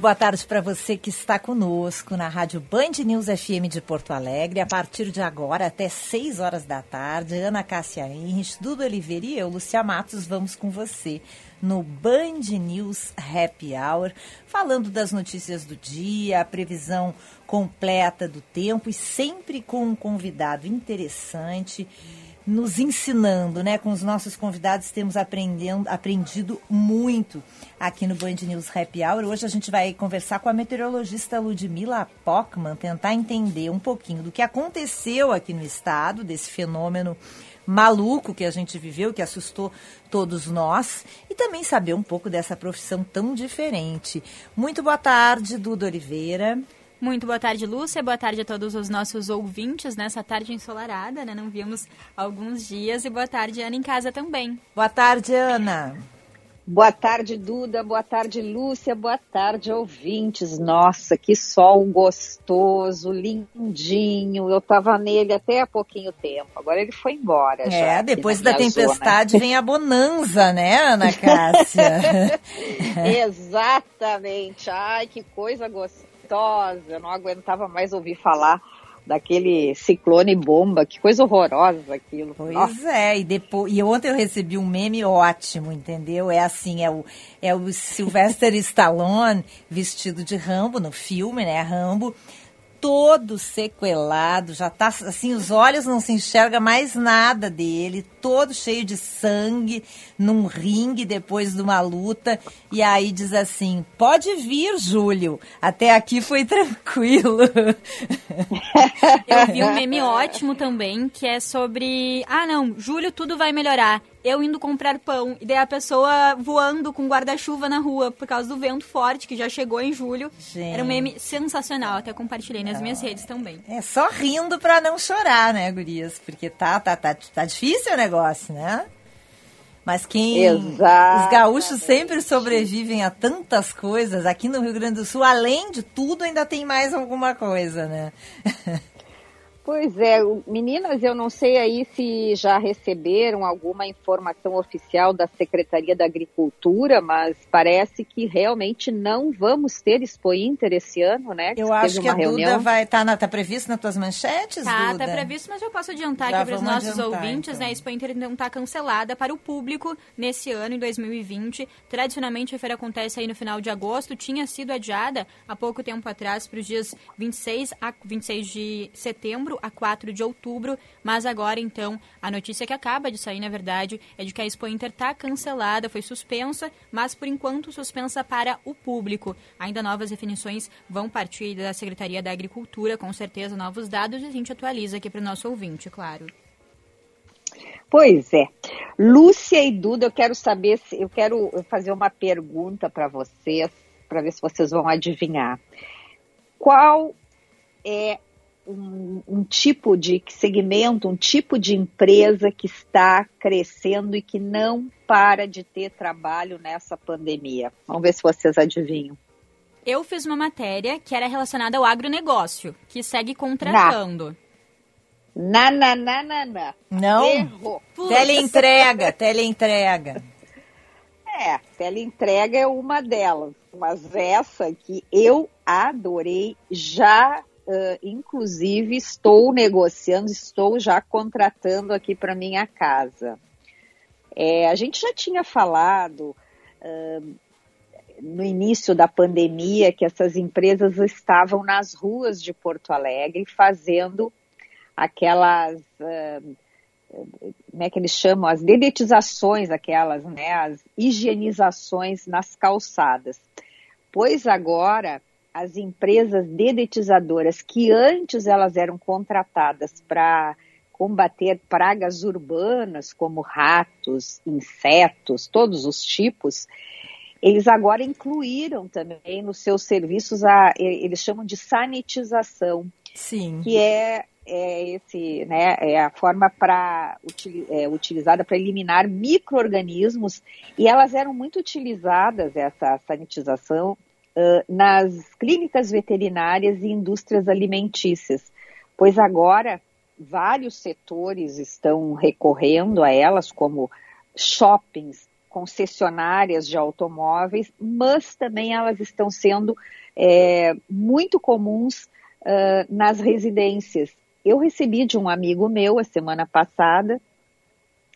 Muito boa tarde para você que está conosco na Rádio Band News FM de Porto Alegre. A partir de agora, até 6 horas da tarde, Ana Cássia Henrich, Duda Oliveira e eu, Lucia Matos, vamos com você no Band News Happy Hour, falando das notícias do dia, a previsão completa do tempo e sempre com um convidado interessante nos ensinando, né? Com os nossos convidados temos aprendendo, aprendido muito aqui no Band News Happy Hour. Hoje a gente vai conversar com a meteorologista Ludmila Pockman, tentar entender um pouquinho do que aconteceu aqui no estado, desse fenômeno maluco que a gente viveu, que assustou todos nós, e também saber um pouco dessa profissão tão diferente. Muito boa tarde, Duda Oliveira. Muito boa tarde, Lúcia. Boa tarde a todos os nossos ouvintes nessa tarde ensolarada, né? Não vimos alguns dias. E boa tarde, Ana, em casa também. Boa tarde, Ana. Boa tarde, Duda. Boa tarde, Lúcia. Boa tarde, ouvintes. Nossa, que sol gostoso, lindinho. Eu tava nele até há pouquinho tempo. Agora ele foi embora. É, depois da tempestade zona. vem a bonança, né, Ana Cássia? Exatamente. Ai, que coisa gostosa gostosa, eu não aguentava mais ouvir falar daquele ciclone bomba, que coisa horrorosa aquilo. Pois Nossa. é, e depois e ontem eu recebi um meme ótimo, entendeu? É assim, é o é o Sylvester Stallone vestido de Rambo no filme, né? Rambo todo sequelado, já tá assim, os olhos não se enxerga mais nada dele, todo cheio de sangue, num ringue depois de uma luta, e aí diz assim: "Pode vir, Júlio. Até aqui foi tranquilo". Eu vi um meme ótimo também, que é sobre, ah, não, Júlio tudo vai melhorar eu indo comprar pão e daí a pessoa voando com guarda-chuva na rua por causa do vento forte que já chegou em julho. Gente. Era um meme sensacional, até compartilhei nas minhas redes também. É só rindo para não chorar, né, gurias? Porque tá, tá, tá, tá difícil o negócio, né? Mas quem. Exatamente. Os gaúchos sempre sobrevivem a tantas coisas. Aqui no Rio Grande do Sul, além de tudo, ainda tem mais alguma coisa, né? Pois é, meninas, eu não sei aí se já receberam alguma informação oficial da Secretaria da Agricultura, mas parece que realmente não vamos ter Expo Inter esse ano, né? Que eu acho que a reunião. Duda vai estar tá, tá previsto nas tuas manchetes, tá, Duda? Tá, previsto, mas eu posso adiantar já aqui para os nossos adiantar, ouvintes, então. né? A Expo Inter não está cancelada para o público nesse ano, em 2020. Tradicionalmente a feira acontece aí no final de agosto, tinha sido adiada há pouco tempo atrás para os dias 26 a 26 de setembro a 4 de outubro, mas agora então a notícia que acaba de sair, na verdade, é de que a Expo Inter está cancelada, foi suspensa, mas por enquanto suspensa para o público. Ainda novas definições vão partir da Secretaria da Agricultura, com certeza novos dados e a gente atualiza aqui para o nosso ouvinte, claro. Pois é. Lúcia e Duda, eu quero saber se eu quero fazer uma pergunta para vocês, para ver se vocês vão adivinhar. Qual é um, um, tipo de segmento, um tipo de empresa que está crescendo e que não para de ter trabalho nessa pandemia. Vamos ver se vocês adivinham. Eu fiz uma matéria que era relacionada ao agronegócio, que segue contratando. Na, na, na, na, na. Não? Errou. Teleentrega, teleentrega. É, teleentrega é uma delas. Mas essa que eu adorei, já uh, inclusive, estou negociando, estou já contratando aqui para minha casa. É, a gente já tinha falado uh, no início da pandemia que essas empresas estavam nas ruas de Porto Alegre fazendo aquelas. Uh, como é que eles chamam? As dedetizações, aquelas, né? As higienizações nas calçadas. Pois agora as empresas dedetizadoras que antes elas eram contratadas para combater pragas urbanas como ratos, insetos, todos os tipos, eles agora incluíram também nos seus serviços a eles chamam de sanitização. Sim. Que é, é esse, né, é a forma para é, utilizada para eliminar micro-organismos e elas eram muito utilizadas, essa sanitização, nas clínicas veterinárias e indústrias alimentícias, pois agora vários setores estão recorrendo a elas, como shoppings, concessionárias de automóveis, mas também elas estão sendo é, muito comuns uh, nas residências. Eu recebi de um amigo meu a semana passada,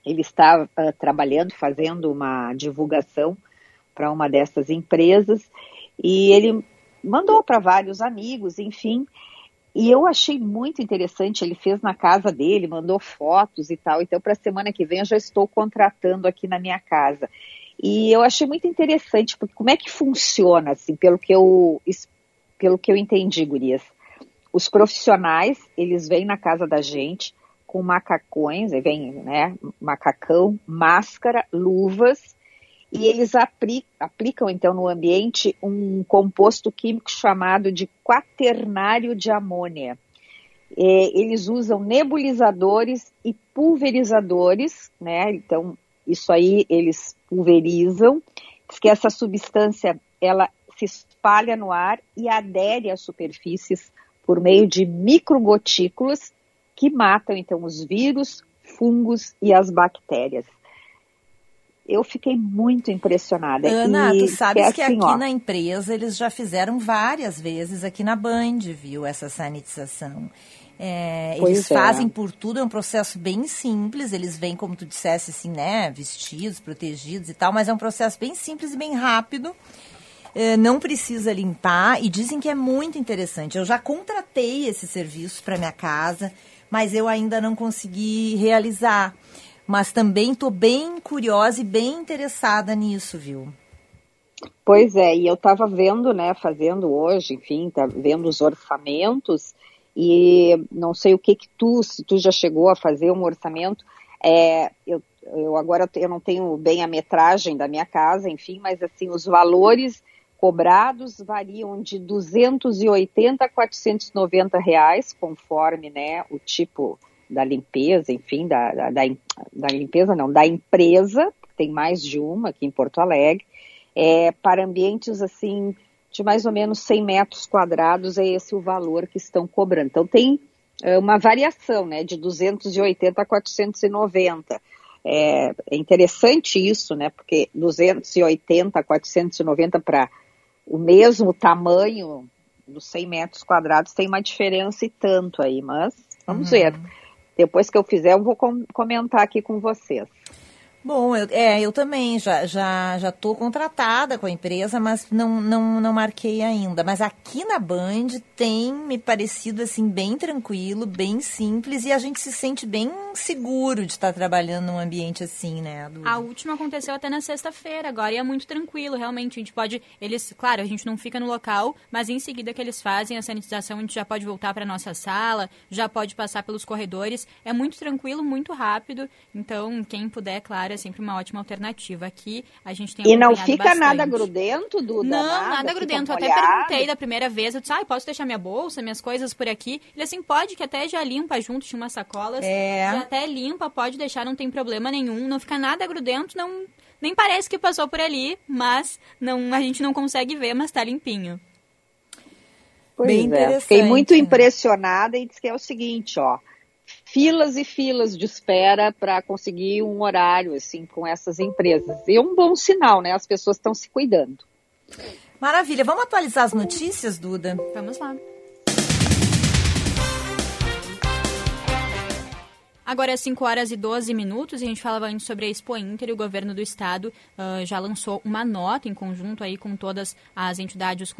ele estava uh, trabalhando, fazendo uma divulgação para uma dessas empresas, e ele mandou para vários amigos, enfim, e eu achei muito interessante, ele fez na casa dele, mandou fotos e tal. Então, para a semana que vem, eu já estou contratando aqui na minha casa. E eu achei muito interessante, porque como é que funciona, assim, pelo que eu, pelo que eu entendi, Gurias. Os profissionais, eles vêm na casa da gente com macacões, aí vem, né, macacão, máscara, luvas, e eles aplicam, aplicam, então, no ambiente um composto químico chamado de quaternário de amônia. É, eles usam nebulizadores e pulverizadores, né? Então, isso aí eles pulverizam, que essa substância ela se espalha no ar e adere às superfícies por meio de microgotículas que matam então os vírus, fungos e as bactérias eu fiquei muito impressionada. Ana, e tu sabes que, é assim, que aqui ó, na empresa eles já fizeram várias vezes aqui na Band, viu, essa sanitização. É, eles é. fazem por tudo, é um processo bem simples, eles vêm, como tu dissesse, assim, né, vestidos, protegidos e tal, mas é um processo bem simples e bem rápido. É, não precisa limpar e dizem que é muito interessante. Eu já contratei esse serviço para minha casa, mas eu ainda não consegui realizar mas também estou bem curiosa e bem interessada nisso, viu? Pois é, e eu estava vendo, né, fazendo hoje, enfim, tá vendo os orçamentos e não sei o que que tu, se tu já chegou a fazer um orçamento, é, eu, eu agora eu não tenho bem a metragem da minha casa, enfim, mas assim, os valores cobrados variam de 280 a 490 reais, conforme, né, o tipo da limpeza, enfim, da, da, da, limpeza não, da empresa, tem mais de uma aqui em Porto Alegre, é, para ambientes assim de mais ou menos 100 metros quadrados é esse o valor que estão cobrando. Então tem é, uma variação, né, de 280 a 490. É, é interessante isso, né, porque 280 a 490 para o mesmo tamanho dos 100 metros quadrados tem uma diferença e tanto aí, mas vamos uhum. ver. Depois que eu fizer, eu vou com comentar aqui com vocês. Bom, eu, é, eu também já já já estou contratada com a empresa, mas não, não, não marquei ainda. Mas aqui na Band tem me parecido assim bem tranquilo, bem simples e a gente se sente bem seguro de estar trabalhando num ambiente assim, né? Do... A última aconteceu até na sexta-feira, agora e é muito tranquilo, realmente. A gente pode, eles, claro, a gente não fica no local, mas em seguida que eles fazem a sanitização, a gente já pode voltar para nossa sala, já pode passar pelos corredores. É muito tranquilo, muito rápido. Então, quem puder, claro é sempre uma ótima alternativa. Aqui a gente tem E não fica bastante. nada grudento, Duda? Não, nada, nada grudento. Eu até perguntei da primeira vez, eu disse, ah, posso deixar minha bolsa, minhas coisas por aqui? Ele assim, pode, que até já limpa junto, tinha umas sacolas. É. Já até limpa, pode deixar, não tem problema nenhum. Não fica nada grudento, não... Nem parece que passou por ali, mas não, a gente não consegue ver, mas tá limpinho. Pois Bem é. Fiquei muito impressionada e disse que é o seguinte, ó filas e filas de espera para conseguir um horário assim com essas empresas. E é um bom sinal, né? As pessoas estão se cuidando. Maravilha. Vamos atualizar as notícias, Duda? Vamos lá. Agora é 5 horas e 12 minutos e a gente falava antes sobre a Expo Inter e o governo do estado uh, já lançou uma nota em conjunto aí com todas as entidades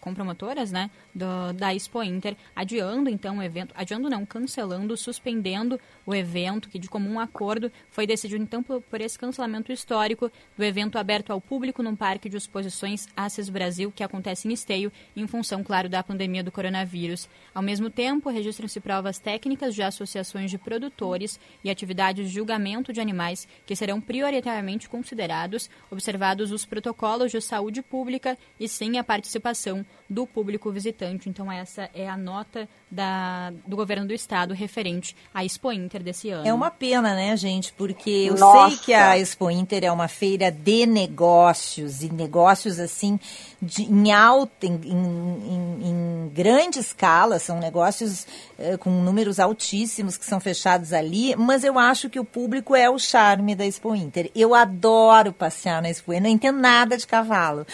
compromotoras né, do, da Expo Inter, adiando então o evento, adiando não, cancelando, suspendendo o evento, que de comum acordo foi decidido então por, por esse cancelamento histórico do evento aberto ao público no Parque de Exposições Assis Brasil, que acontece em Esteio, em função, claro, da pandemia do coronavírus. Ao mesmo tempo, registram-se provas técnicas de associações de produtores produtores e atividades de julgamento de animais que serão prioritariamente considerados, observados os protocolos de saúde pública e sem a participação do público visitante. Então, essa é a nota da, do governo do estado referente à Expo Inter desse ano. É uma pena, né, gente? Porque eu Nossa. sei que a Expo Inter é uma feira de negócios e negócios assim de, em alta, em, em, em, grande escala, são negócios eh, com números altíssimos que são fechados ali, mas eu acho que o público é o charme da Expo Inter. Eu adoro passear na Expo, eu não entendo nada de cavalo.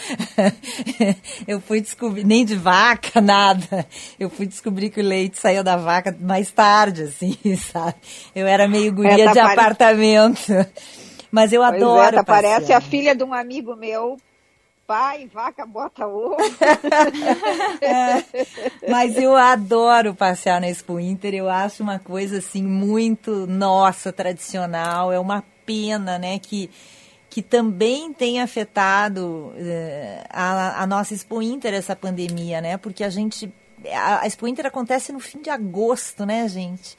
eu fui descobrir, nem de vaca, nada. Eu fui descobrir que o leite saiu da vaca mais tarde, assim, sabe? Eu era meio guria é, tá de apartamento. Mas eu pois adoro. É, tá, parece a filha de um amigo meu pai, vaca bota ovo. é, mas eu adoro passear na Expo Inter, eu acho uma coisa assim muito nossa, tradicional, é uma pena, né, que que também tem afetado uh, a, a, nossa Expo Inter essa pandemia, né? Porque a gente a, a Expo Inter acontece no fim de agosto, né, gente?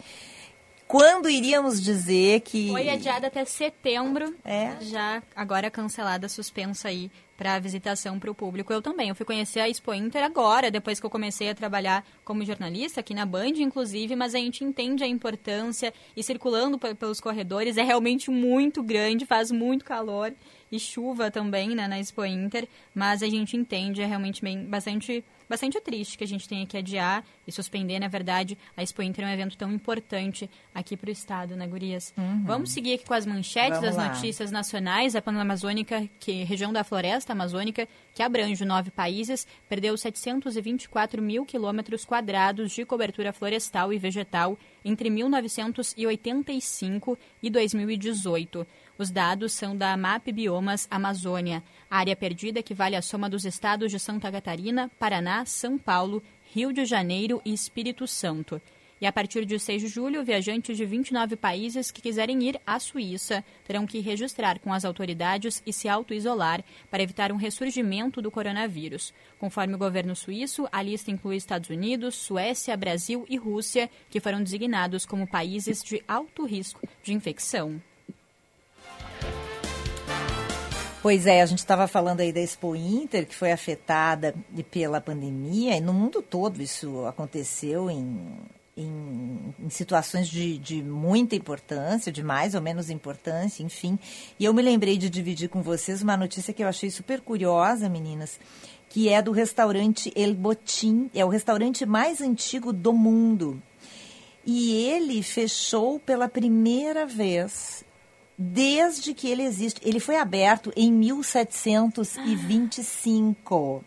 Quando iríamos dizer que. Foi adiada até setembro. É. Já agora cancelada, suspensa aí para visitação para o público. Eu também. Eu fui conhecer a Expo Inter agora, depois que eu comecei a trabalhar como jornalista, aqui na Band, inclusive, mas a gente entende a importância e circulando pelos corredores é realmente muito grande, faz muito calor e chuva também né, na Expo Inter, mas a gente entende, é realmente bem, bastante bastante triste que a gente tenha que adiar e suspender, na verdade, a Expo Inter é um evento tão importante aqui para o estado, né, Gurias? Uhum. Vamos seguir aqui com as manchetes Vamos das lá. notícias nacionais. A Panamazônica, que região da floresta amazônica, que abrange nove países, perdeu 724 mil quilômetros quadrados de cobertura florestal e vegetal entre 1985 e 2018. Os dados são da MAP Biomas Amazônia. A área perdida equivale à soma dos estados de Santa Catarina, Paraná, São Paulo, Rio de Janeiro e Espírito Santo. E a partir de 6 de julho, viajantes de 29 países que quiserem ir à Suíça terão que registrar com as autoridades e se auto-isolar para evitar um ressurgimento do coronavírus. Conforme o governo suíço, a lista inclui Estados Unidos, Suécia, Brasil e Rússia, que foram designados como países de alto risco de infecção. Pois é, a gente estava falando aí da Expo Inter, que foi afetada pela pandemia, e no mundo todo isso aconteceu em, em, em situações de, de, muita importância, de mais ou menos importância, enfim. E eu me lembrei de dividir com vocês uma notícia que eu achei super curiosa, meninas, que é do restaurante El Botim, é o restaurante mais antigo do mundo. E ele fechou pela primeira vez desde que ele existe. Ele foi aberto em 1725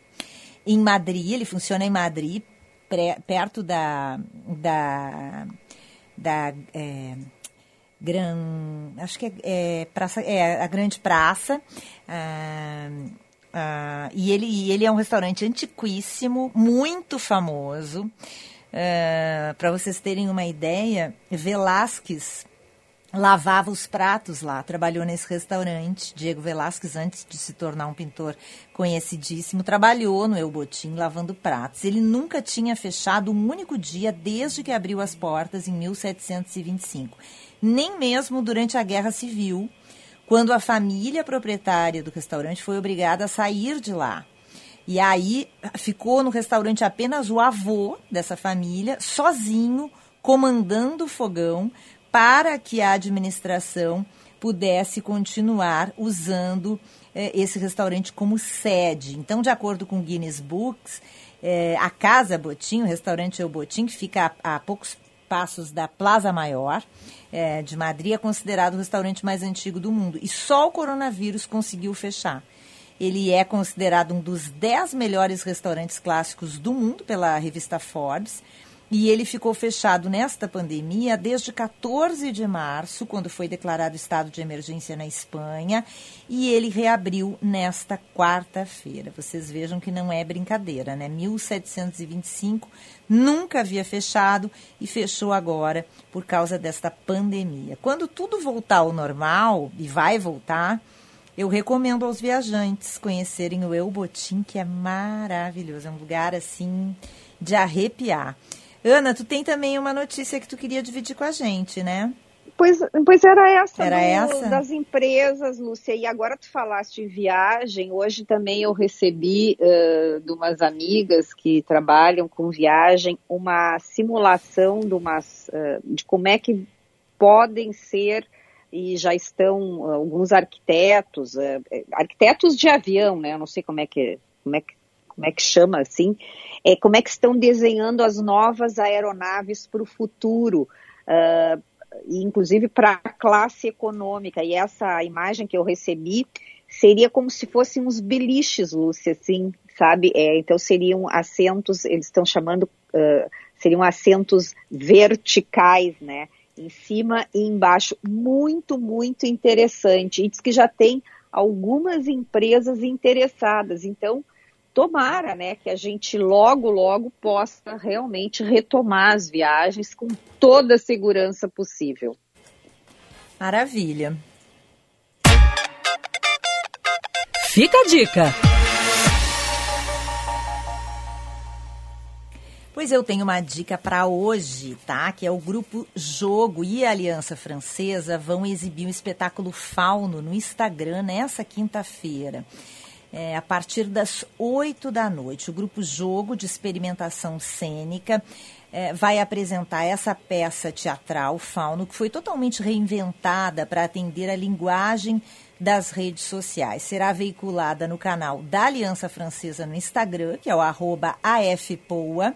em Madrid. Ele funciona em Madrid, pré, perto da da da é, gran, acho que é, é, praça, é a grande praça. Ah, ah, e ele, ele é um restaurante antiquíssimo, muito famoso. Ah, Para vocês terem uma ideia, Velázquez lavava os pratos lá, trabalhou nesse restaurante. Diego Velázquez, antes de se tornar um pintor conhecidíssimo, trabalhou no El Botim lavando pratos. Ele nunca tinha fechado um único dia desde que abriu as portas em 1725, nem mesmo durante a Guerra Civil, quando a família proprietária do restaurante foi obrigada a sair de lá. E aí ficou no restaurante apenas o avô dessa família, sozinho, comandando o fogão, para que a administração pudesse continuar usando eh, esse restaurante como sede. Então, de acordo com Guinness Books, eh, a Casa Botim, o restaurante El Botim, que fica a, a poucos passos da Plaza Maior eh, de Madrid, é considerado o restaurante mais antigo do mundo. E só o coronavírus conseguiu fechar. Ele é considerado um dos dez melhores restaurantes clássicos do mundo pela revista Forbes. E ele ficou fechado nesta pandemia desde 14 de março, quando foi declarado estado de emergência na Espanha, e ele reabriu nesta quarta-feira. Vocês vejam que não é brincadeira, né? 1725 nunca havia fechado e fechou agora por causa desta pandemia. Quando tudo voltar ao normal, e vai voltar, eu recomendo aos viajantes conhecerem o El Botim, que é maravilhoso, é um lugar assim de arrepiar. Ana, tu tem também uma notícia que tu queria dividir com a gente, né? Pois, pois era essa, era do, essa das empresas, Lúcia. E agora tu falaste em viagem. Hoje também eu recebi uh, de umas amigas que trabalham com viagem uma simulação de, umas, uh, de como é que podem ser e já estão uh, alguns arquitetos, arquitetos de avião, né? Eu não sei como é que como é que como é que chama assim, é como é que estão desenhando as novas aeronaves para o futuro. Uh, inclusive para a classe econômica. E essa imagem que eu recebi seria como se fossem uns beliches, Lúcia, assim, sabe? É, então seriam assentos, eles estão chamando, uh, seriam assentos verticais, né? Em cima e embaixo. Muito, muito interessante. E diz que já tem algumas empresas interessadas. Então, tomara, né, que a gente logo, logo possa realmente retomar as viagens com toda a segurança possível. Maravilha. Fica a dica. Pois eu tenho uma dica para hoje, tá? Que é o grupo Jogo e a Aliança Francesa vão exibir um espetáculo fauno no Instagram nessa quinta-feira é, a partir das 8 da noite. O grupo Jogo de Experimentação Cênica é, vai apresentar essa peça teatral, Fauno, que foi totalmente reinventada para atender a linguagem das redes sociais. Será veiculada no canal da Aliança Francesa no Instagram, que é o arroba AFPOA,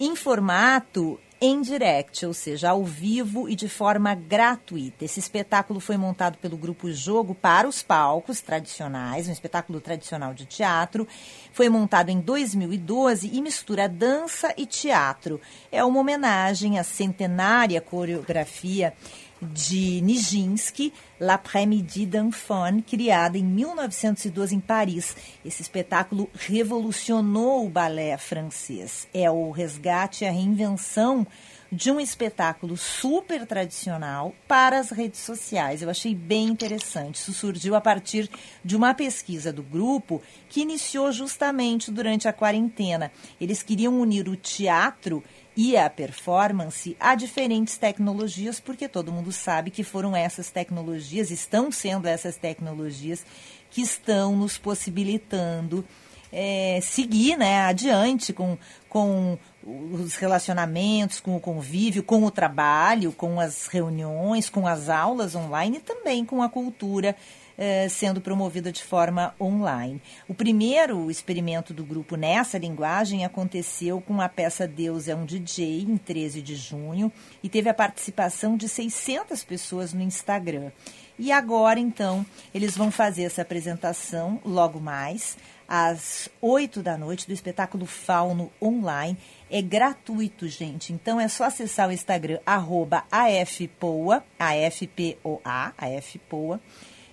em formato em direct, ou seja, ao vivo e de forma gratuita. Esse espetáculo foi montado pelo Grupo Jogo para os palcos tradicionais, um espetáculo tradicional de teatro. Foi montado em 2012 e mistura dança e teatro. É uma homenagem à centenária coreografia de Nijinsky, L'après-midi d'enfant, criada em 1912 em Paris. Esse espetáculo revolucionou o balé francês. É o resgate e a reinvenção de um espetáculo super tradicional para as redes sociais. Eu achei bem interessante. Isso surgiu a partir de uma pesquisa do grupo que iniciou justamente durante a quarentena. Eles queriam unir o teatro e a performance a diferentes tecnologias, porque todo mundo sabe que foram essas tecnologias, estão sendo essas tecnologias que estão nos possibilitando é, seguir né, adiante com, com os relacionamentos, com o convívio, com o trabalho, com as reuniões, com as aulas online e também com a cultura eh, sendo promovida de forma online. O primeiro experimento do grupo nessa linguagem aconteceu com a peça Deus é um DJ, em 13 de junho, e teve a participação de 600 pessoas no Instagram. E agora, então, eles vão fazer essa apresentação logo mais, às 8 da noite, do espetáculo Fauno Online. É gratuito, gente. Então é só acessar o Instagram, arroba AFPOA, AFPOA, AFPOA,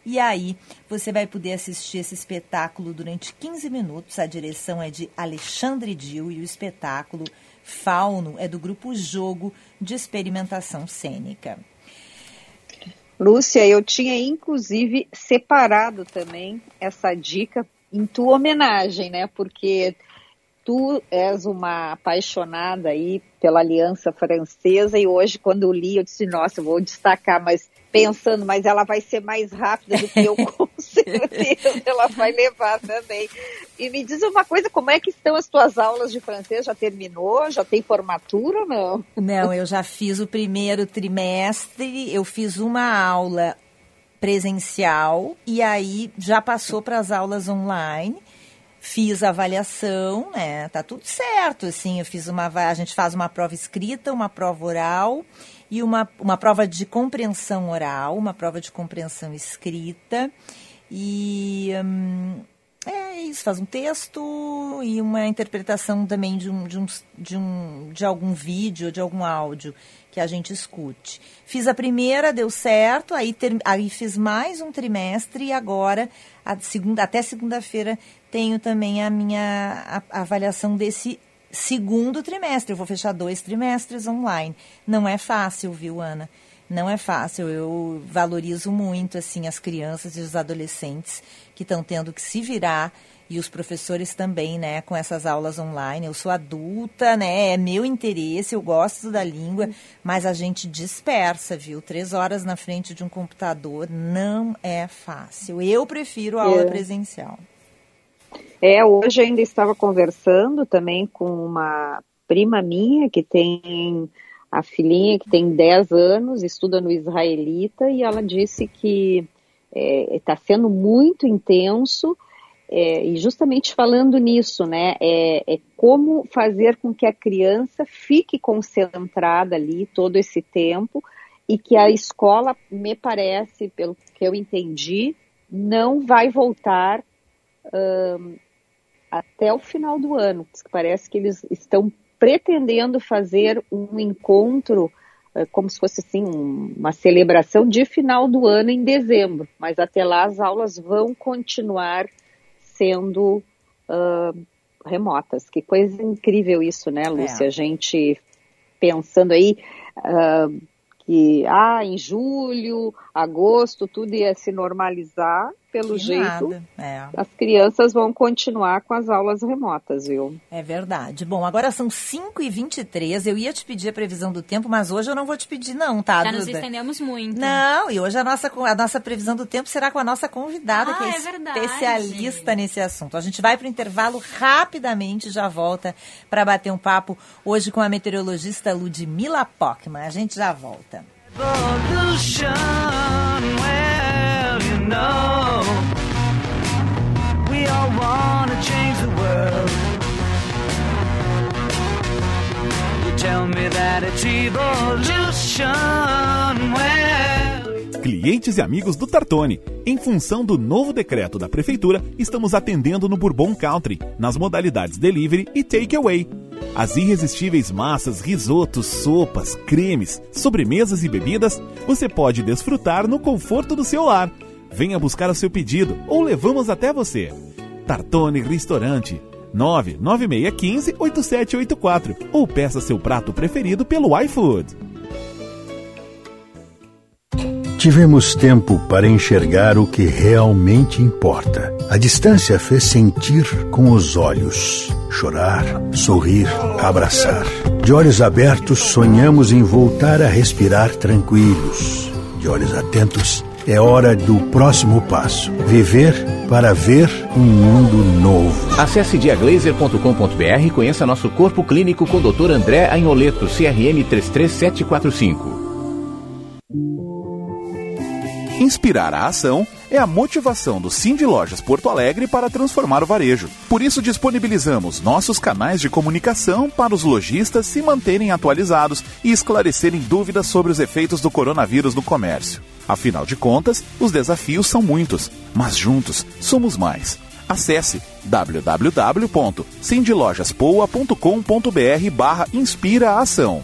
e aí você vai poder assistir esse espetáculo durante 15 minutos. A direção é de Alexandre Dil e o espetáculo Fauno é do grupo Jogo de Experimentação Cênica. Lúcia, eu tinha inclusive separado também essa dica em tua homenagem, né? Porque tu és uma apaixonada aí pela Aliança Francesa e hoje quando eu li eu disse, nossa, eu vou destacar, mas pensando, mas ela vai ser mais rápida do que eu, com certeza, ela vai levar também. E me diz uma coisa, como é que estão as tuas aulas de francês? Já terminou? Já tem formatura ou não? Não, eu já fiz o primeiro trimestre, eu fiz uma aula presencial e aí já passou para as aulas online. Fiz a avaliação, né? Tá tudo certo, assim. Eu fiz uma, a gente faz uma prova escrita, uma prova oral e uma, uma prova de compreensão oral, uma prova de compreensão escrita. E hum, é isso, faz um texto e uma interpretação também de, um, de, um, de, um, de algum vídeo, de algum áudio que a gente escute. Fiz a primeira, deu certo, aí, ter, aí fiz mais um trimestre e agora, a segunda, até segunda-feira, tenho também a minha a, a avaliação desse segundo trimestre. Eu vou fechar dois trimestres online. Não é fácil, viu, Ana? Não é fácil. Eu valorizo muito assim as crianças e os adolescentes que estão tendo que se virar e os professores também, né, com essas aulas online. Eu sou adulta, né, é meu interesse, eu gosto da língua, mas a gente dispersa, viu? Três horas na frente de um computador não é fácil. Eu prefiro a aula é. presencial. É, hoje ainda estava conversando também com uma prima minha que tem a filhinha que tem 10 anos, estuda no Israelita, e ela disse que está é, sendo muito intenso é, e justamente falando nisso, né, é, é, como fazer com que a criança fique concentrada ali todo esse tempo e que a escola, me parece, pelo que eu entendi, não vai voltar um, até o final do ano. Parece que eles estão pretendendo fazer um encontro uh, como se fosse assim um, uma celebração de final do ano em dezembro, mas até lá as aulas vão continuar sendo uh, remotas. Que coisa incrível isso, né, Lúcia? É. A gente pensando aí uh, que ah, em julho, agosto, tudo ia se normalizar pelo que jeito, é. as crianças vão continuar com as aulas remotas, viu? É verdade. Bom, agora são 5h23. Eu ia te pedir a previsão do tempo, mas hoje eu não vou te pedir, não, tá? Já Duda? nos estendemos muito. Não, e hoje a nossa, a nossa previsão do tempo será com a nossa convidada, ah, que é, é especialista nesse assunto. A gente vai para o intervalo rapidamente, já volta para bater um papo hoje com a meteorologista Ludmila Pockman. A gente já volta. Clientes e amigos do Tartone, em função do novo decreto da prefeitura, estamos atendendo no Bourbon Country, nas modalidades delivery e takeaway. As irresistíveis massas, risotos, sopas, cremes, sobremesas e bebidas você pode desfrutar no conforto do seu lar. Venha buscar o seu pedido ou levamos até você. Tartone Restaurante. 99615 8784 ou peça seu prato preferido pelo iFood. Tivemos tempo para enxergar o que realmente importa. A distância fez sentir com os olhos, chorar, sorrir, abraçar. De olhos abertos, sonhamos em voltar a respirar tranquilos. De olhos atentos, é hora do próximo passo. Viver para ver um mundo novo. Acesse diaglaser.com.br e conheça nosso corpo clínico com o Dr. André Anholeto, CRM 33745. Inspirar a ação é a motivação do Cindy Lojas Porto Alegre para transformar o varejo. Por isso, disponibilizamos nossos canais de comunicação para os lojistas se manterem atualizados e esclarecerem dúvidas sobre os efeitos do coronavírus no comércio. Afinal de contas, os desafios são muitos, mas juntos somos mais. Acesse www.cindylojaspoa.com.br barra Inspira Ação.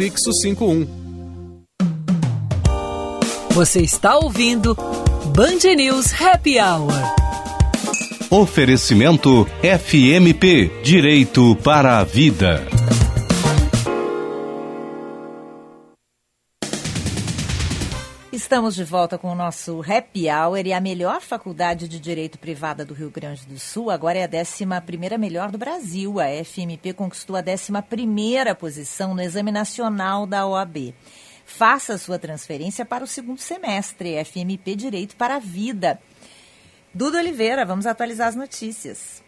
prefixo 51. Você está ouvindo Band News Happy Hour. Oferecimento FMP Direito para a Vida. Estamos de volta com o nosso Happy Hour e a melhor faculdade de Direito Privada do Rio Grande do Sul agora é a 11 melhor do Brasil. A FMP conquistou a 11 posição no Exame Nacional da OAB. Faça sua transferência para o segundo semestre, FMP Direito para a Vida. Duda Oliveira, vamos atualizar as notícias.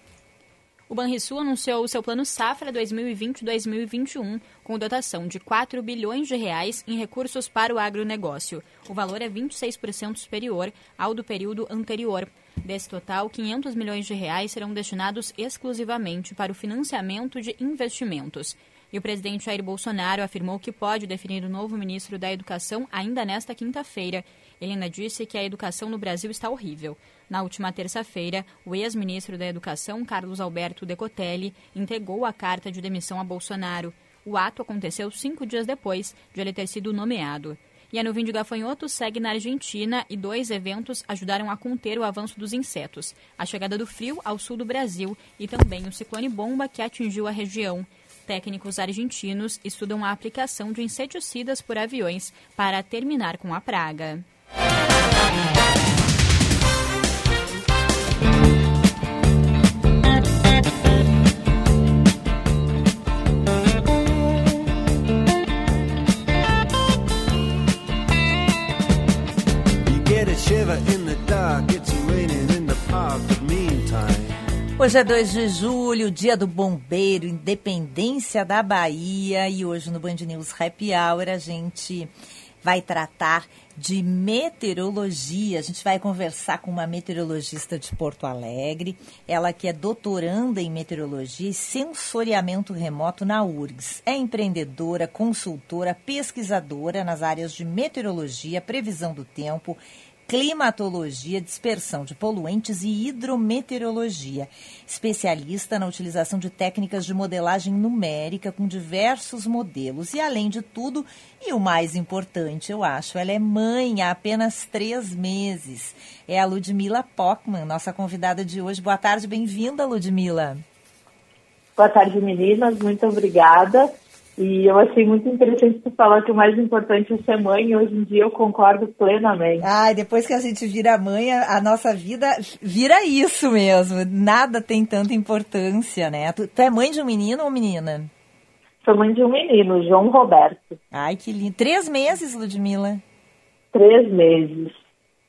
O Banrisul anunciou o seu plano Safra 2020-2021, com dotação de 4 bilhões de reais em recursos para o agronegócio. O valor é 26% superior ao do período anterior. Desse total, 500 milhões de reais serão destinados exclusivamente para o financiamento de investimentos. E o presidente Jair Bolsonaro afirmou que pode definir o novo ministro da Educação ainda nesta quinta-feira. Ele ainda disse que a educação no Brasil está horrível. Na última terça-feira, o ex-ministro da Educação, Carlos Alberto Decotelli, entregou a carta de demissão a Bolsonaro. O ato aconteceu cinco dias depois de ele ter sido nomeado. E a nuvem de gafanhotos segue na Argentina e dois eventos ajudaram a conter o avanço dos insetos: a chegada do frio ao sul do Brasil e também o ciclone bomba que atingiu a região. Técnicos argentinos estudam a aplicação de inseticidas por aviões para terminar com a praga. Hoje é 2 de julho, dia do bombeiro, independência da Bahia. E hoje no Band News Happy Hour a gente vai tratar de meteorologia. A gente vai conversar com uma meteorologista de Porto Alegre, ela que é doutoranda em meteorologia e sensoriamento remoto na URGS. É empreendedora, consultora, pesquisadora nas áreas de meteorologia, previsão do tempo climatologia, dispersão de poluentes e hidrometeorologia. Especialista na utilização de técnicas de modelagem numérica com diversos modelos. E, além de tudo, e o mais importante, eu acho, ela é mãe há apenas três meses. É a Ludmila Pockman, nossa convidada de hoje. Boa tarde, bem-vinda, Ludmila. Boa tarde, meninas. Muito obrigada. E eu achei muito interessante tu falar que o mais importante é ser mãe, e hoje em dia eu concordo plenamente. Ai, depois que a gente vira mãe, a, nossa vida vira isso mesmo. Nada tem tanta importância, né? Tu, tu é mãe de um menino ou menina? Sou mãe de um menino, João Roberto. Ai, que lindo. Três meses, Ludmila? Três meses.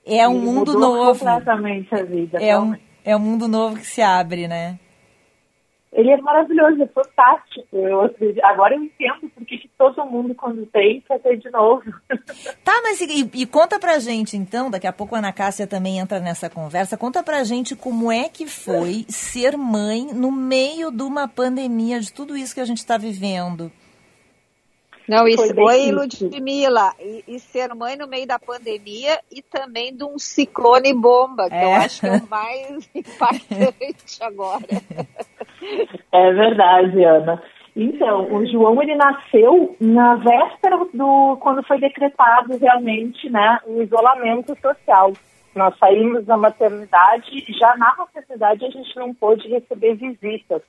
É um Ele mundo novo. completamente a vida. É um, é um mundo novo que se abre, né? Ele é maravilhoso, é fantástico. Eu, agora eu entendo porque que todo mundo, quando tem, quer ter de novo. Tá, mas e, e, conta pra gente, então, daqui a pouco a Ana Cássia também entra nessa conversa, conta pra gente como é que foi ser mãe no meio de uma pandemia, de tudo isso que a gente está vivendo. Não, isso foi, Ludmilla, e, e, ser mãe no meio da pandemia e também de um ciclone bomba, que é. eu acho que é o mais impactante agora. É verdade, Ana. Então, o João ele nasceu na véspera do quando foi decretado realmente, né, o isolamento social. Nós saímos da maternidade, já na maternidade a gente não pôde receber visitas.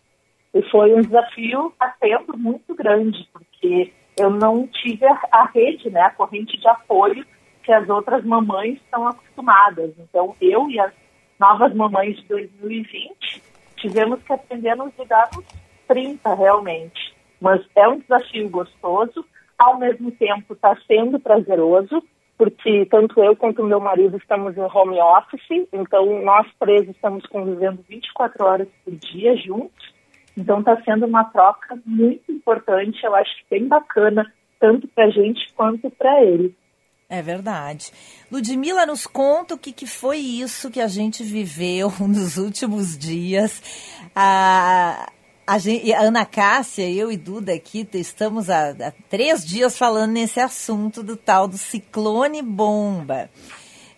E foi um desafio a tempo muito grande, porque eu não tive a, rede, né, a corrente de apoio que as outras mamães estão acostumadas. Então, eu e as novas mamães de 2020 tivemos que aprender nos lidar nos 30 realmente. Mas é um desafio gostoso, ao mesmo tempo está sendo prazeroso, porque tanto eu quanto meu marido estamos em home office, então nós três estamos convivendo 24 horas por dia juntos. Então está sendo uma troca muito importante, eu acho que bem bacana, tanto para a gente quanto para ele. É verdade. Ludmila, nos conta o que, que foi isso que a gente viveu nos últimos dias. A, a, gente, a Ana Cássia, eu e Duda aqui, estamos há, há três dias falando nesse assunto do tal do ciclone bomba.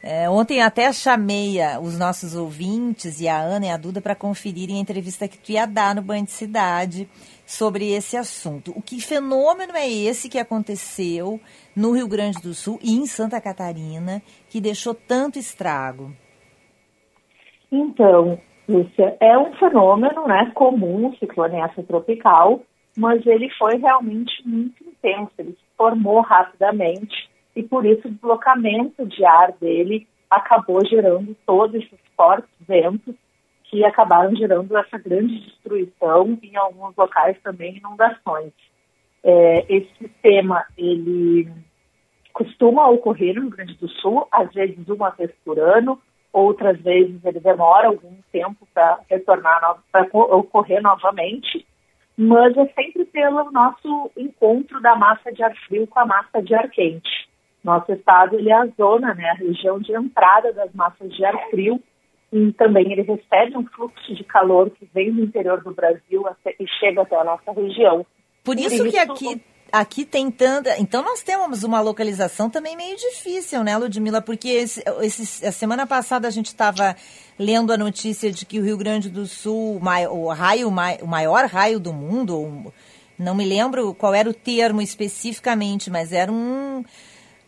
É, ontem até chamei os nossos ouvintes e a Ana e a Duda para conferirem a entrevista que tu ia dar no Banho de Cidade sobre esse assunto. O que fenômeno é esse que aconteceu no Rio Grande do Sul e em Santa Catarina que deixou tanto estrago? Então, Lúcia, é um fenômeno né, comum, ciclone tropical, mas ele foi realmente muito intenso, ele se formou rapidamente e por isso o deslocamento de ar dele acabou gerando todos esses fortes ventos que acabaram gerando essa grande destruição em alguns locais também inundações. É, esse sistema ele costuma ocorrer no Rio Grande do Sul, às vezes uma vez por ano, outras vezes ele demora algum tempo para retornar, para ocorrer novamente, mas é sempre pelo nosso encontro da massa de ar frio com a massa de ar quente. Nosso estado ele é a zona, né, a região de entrada das massas de ar frio e também ele recebe um fluxo de calor que vem do interior do Brasil e chega até a nossa região. Por isso, isso que aqui aqui tem tanta. Então nós temos uma localização também meio difícil, né, Ludmila? Porque esse, esse, a semana passada a gente estava lendo a notícia de que o Rio Grande do Sul, o, raio, o maior raio do mundo, não me lembro qual era o termo especificamente, mas era um,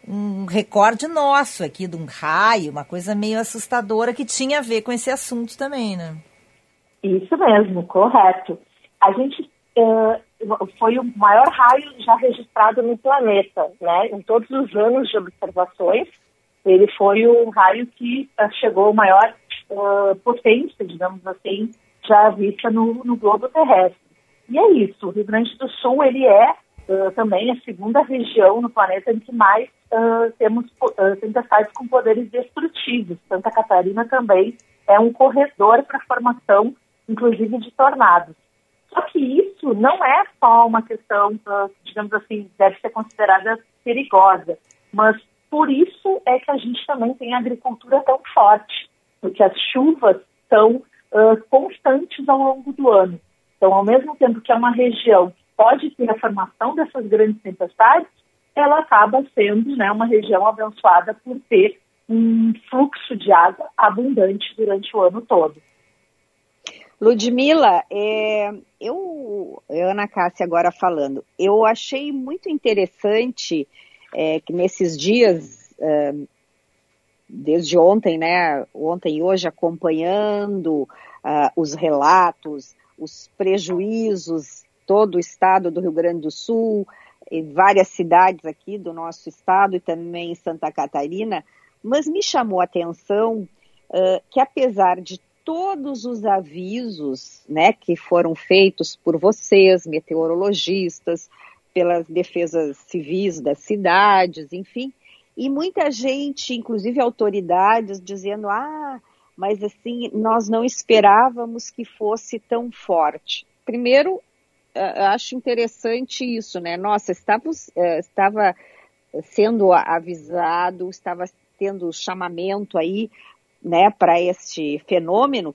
um recorde nosso aqui de um raio, uma coisa meio assustadora que tinha a ver com esse assunto também, né? Isso mesmo, correto. A gente uh, foi o maior raio já registrado no planeta, né? Em todos os anos de observações, ele foi o raio que chegou ao maior uh, potência, digamos assim, já vista no, no, globo terrestre. E é isso, o Rio Grande do Sul, ele é uh, também a segunda região no planeta em que mais temos tempestades com poderes destrutivos. Santa Catarina também é um corredor para a formação, inclusive, de tornados. Só que isso não é só uma questão, ah, digamos assim, deve ser considerada perigosa, mas por isso é que a gente também tem agricultura tão forte, porque as chuvas são uh, constantes ao longo do ano. Então, ao mesmo tempo que é uma região que pode ter a formação dessas grandes tempestades, ela acaba sendo né, uma região abençoada por ter um fluxo de água abundante durante o ano todo. Ludmila, é, eu, Ana Cássia agora falando, eu achei muito interessante é, que nesses dias, é, desde ontem, né, ontem e hoje, acompanhando uh, os relatos, os prejuízos, todo o estado do Rio Grande do Sul, em várias cidades aqui do nosso estado e também em Santa Catarina, mas me chamou a atenção uh, que apesar de todos os avisos né, que foram feitos por vocês, meteorologistas, pelas defesas civis das cidades, enfim, e muita gente, inclusive autoridades, dizendo: ah, mas assim, nós não esperávamos que fosse tão forte. Primeiro, acho interessante isso, né? Nossa, estava sendo avisado, estava tendo chamamento aí né, para este fenômeno,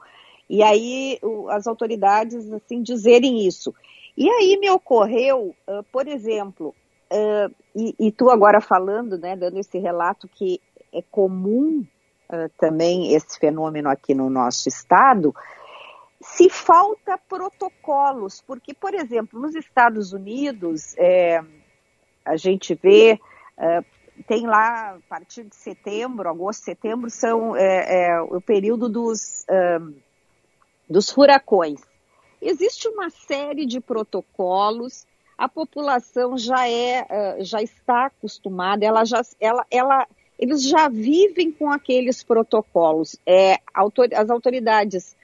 e aí as autoridades assim dizerem isso. E aí me ocorreu, uh, por exemplo, uh, e, e, tu agora falando, né, dando esse relato que é comum uh, também esse fenômeno aqui no nosso estado, se falta protocolos, porque, por exemplo, nos Estados Unidos, é, a gente vê tem lá, a partir de setembro, agosto, setembro, são é, é, o período dos, um, dos furacões. Existe uma série de protocolos, a população já é, já está acostumada, ela já, ela, ela, eles já vivem com aqueles protocolos. É, as autoridades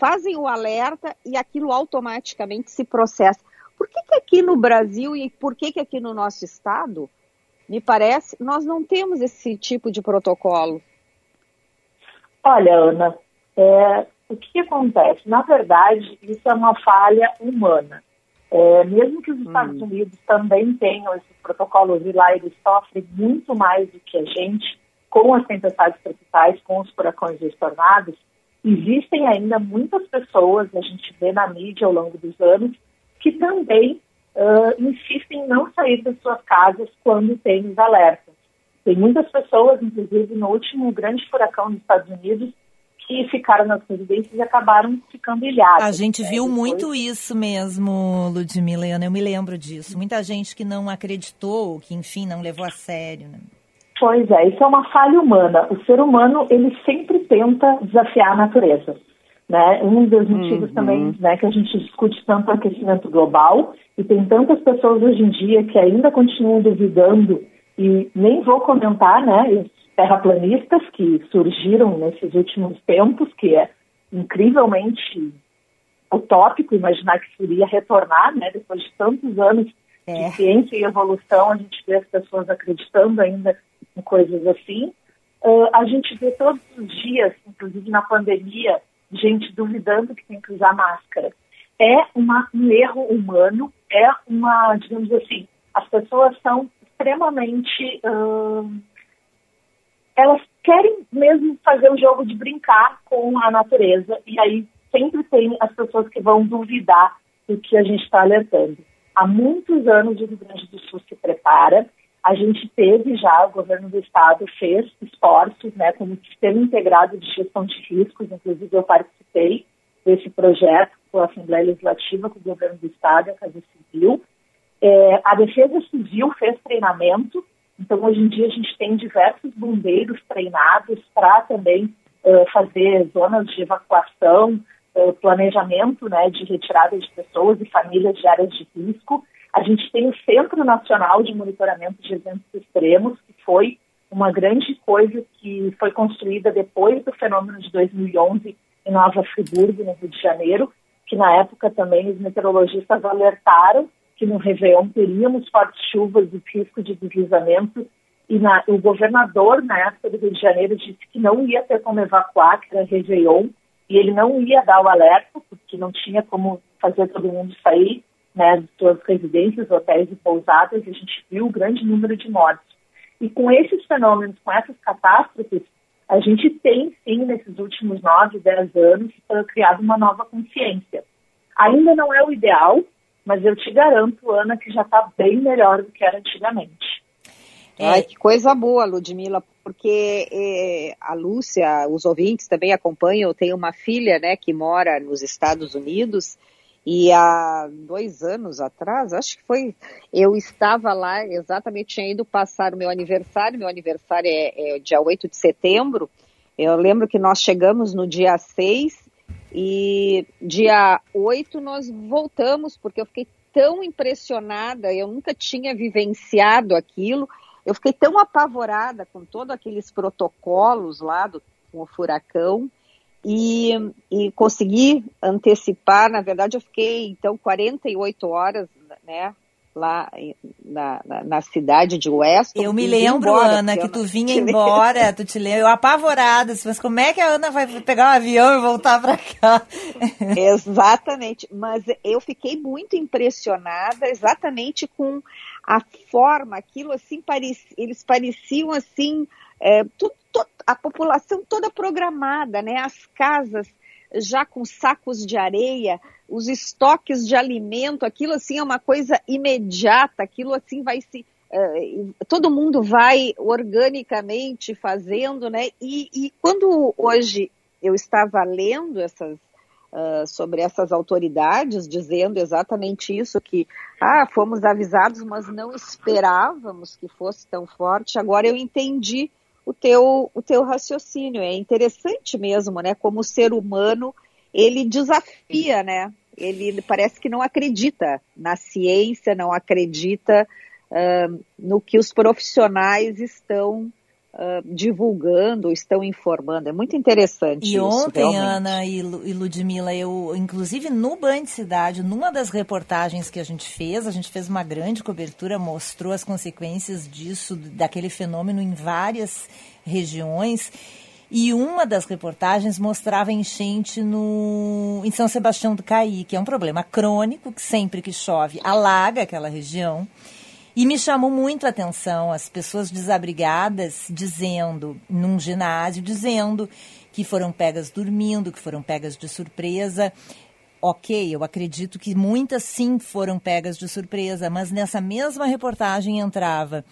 fazem o alerta e aquilo automaticamente se processa. Por que, que aqui no Brasil e por que, que aqui no nosso estado me parece, nós não temos esse tipo de protocolo. Olha, Ana, é, o que, que, acontece? Na verdade, isso é uma falha humana. É, mesmo que os Estados hum. Unidos também tenham esses protocolos e lá eles sofrem muito mais do que a gente com as tempestades tropicais, com os furacões e os tornados, existem ainda muitas pessoas, a gente vê na mídia ao longo dos anos, que também uh, insistem em não sair das suas casas quando tem os alertas. Tem muitas pessoas, inclusive no último grande furacão dos Estados Unidos, que ficaram nas residências e acabaram ficando ilhadas. A gente né? viu Depois... muito isso mesmo, Ludmila, eu me lembro disso. Muita gente que não acreditou, que enfim não levou a sério. Né? Pois é, isso é uma falha humana. O ser humano, ele sempre tenta desafiar a natureza. Né? Um dos motivos uhum. também né, que a gente discute tanto o aquecimento global e tem tantas pessoas hoje em dia que ainda continuam duvidando e nem vou comentar, né, os terraplanistas que surgiram nesses últimos tempos, que é incrivelmente utópico imaginar que isso iria retornar, né, depois de tantos anos é. de ciência e evolução, a gente vê as pessoas acreditando ainda em coisas assim. Uh, a gente vê todos os dias, inclusive na pandemia, gente duvidando que tem que usar máscara. É uma, um erro humano, é uma, digamos assim, as pessoas são extremamente. Hum, elas querem mesmo fazer o jogo de brincar com a natureza, e aí sempre tem as pessoas que vão duvidar do que a gente está alertando. Há muitos anos o Rio Grande do Sul se prepara. A gente teve já, o governo do estado fez esforços, né, como sistema integrado de gestão de riscos, inclusive eu participei desse projeto com a Assembleia Legislativa, com o governo do estado, a Casa Civil. É, a Defesa Civil fez treinamento, então hoje em dia a gente tem diversos bombeiros treinados para também uh, fazer zonas de evacuação, uh, planejamento né, de retirada de pessoas e famílias de áreas de risco. A gente tem o Centro Nacional de Monitoramento de Eventos Extremos, que foi uma grande coisa que foi construída depois do fenômeno de 2011 em Nova Friburgo, no Rio de Janeiro, que na época também os meteorologistas alertaram que no Réveillon teríamos fortes chuvas e risco de deslizamento, e na, o governador, na época do Rio de Janeiro, disse que não ia ter como evacuar, que era Réveillon, e ele não ia dar o alerta, porque não tinha como fazer todo mundo sair né, de suas residências, hotéis e pousadas, e a gente viu o grande número de mortes. E com esses fenômenos, com essas catástrofes, a gente tem, sim, nesses últimos nove, dez anos, criado uma nova consciência. Ainda não é o ideal, mas eu te garanto, Ana, que já está bem melhor do que era antigamente. Ai, que coisa boa, Ludmila, porque eh, a Lúcia, os ouvintes também acompanham, eu tenho uma filha, né, que mora nos Estados Unidos, e há dois anos atrás, acho que foi, eu estava lá, exatamente, tinha ido passar o meu aniversário, meu aniversário é, é dia 8 de setembro, eu lembro que nós chegamos no dia 6 e dia 8 nós voltamos, porque eu fiquei tão impressionada, eu nunca tinha vivenciado aquilo, eu fiquei tão apavorada com todos aqueles protocolos lá do, com o furacão, e, e consegui antecipar, na verdade eu fiquei então 48 horas, né, lá na, na, na, cidade de Weston. Eu me lembro, embora, Ana, que tu vinha embora, tu te lembra, eu apavorada, mas como é que a Ana vai pegar um avião e voltar para cá? Exatamente, mas eu fiquei muito impressionada exatamente com a forma, aquilo assim, parecia, eles pareciam assim, é, tudo, a população toda programada, né, as casas já com sacos de areia, os estoques de alimento, aquilo assim é uma coisa imediata, aquilo assim vai se. Uh, todo mundo vai organicamente fazendo, né? E, e quando hoje eu estava lendo essas, uh, sobre essas autoridades, dizendo exatamente isso, que ah, fomos avisados, mas não esperávamos que fosse tão forte, agora eu entendi o teu, o teu raciocínio. É interessante mesmo, né? Como o ser humano, ele desafia, né? Ele parece que não acredita na ciência, não acredita uh, no que os profissionais estão Uh, divulgando, estão informando. É muito interessante e isso. E ontem, realmente. Ana e, e Ludmilla, eu, inclusive no Band Cidade, numa das reportagens que a gente fez, a gente fez uma grande cobertura, mostrou as consequências disso, daquele fenômeno em várias regiões. E uma das reportagens mostrava enchente no, em São Sebastião do Caí, que é um problema crônico, que sempre que chove alaga aquela região. E me chamou muito a atenção as pessoas desabrigadas dizendo, num ginásio, dizendo que foram pegas dormindo, que foram pegas de surpresa. Ok, eu acredito que muitas sim foram pegas de surpresa, mas nessa mesma reportagem entrava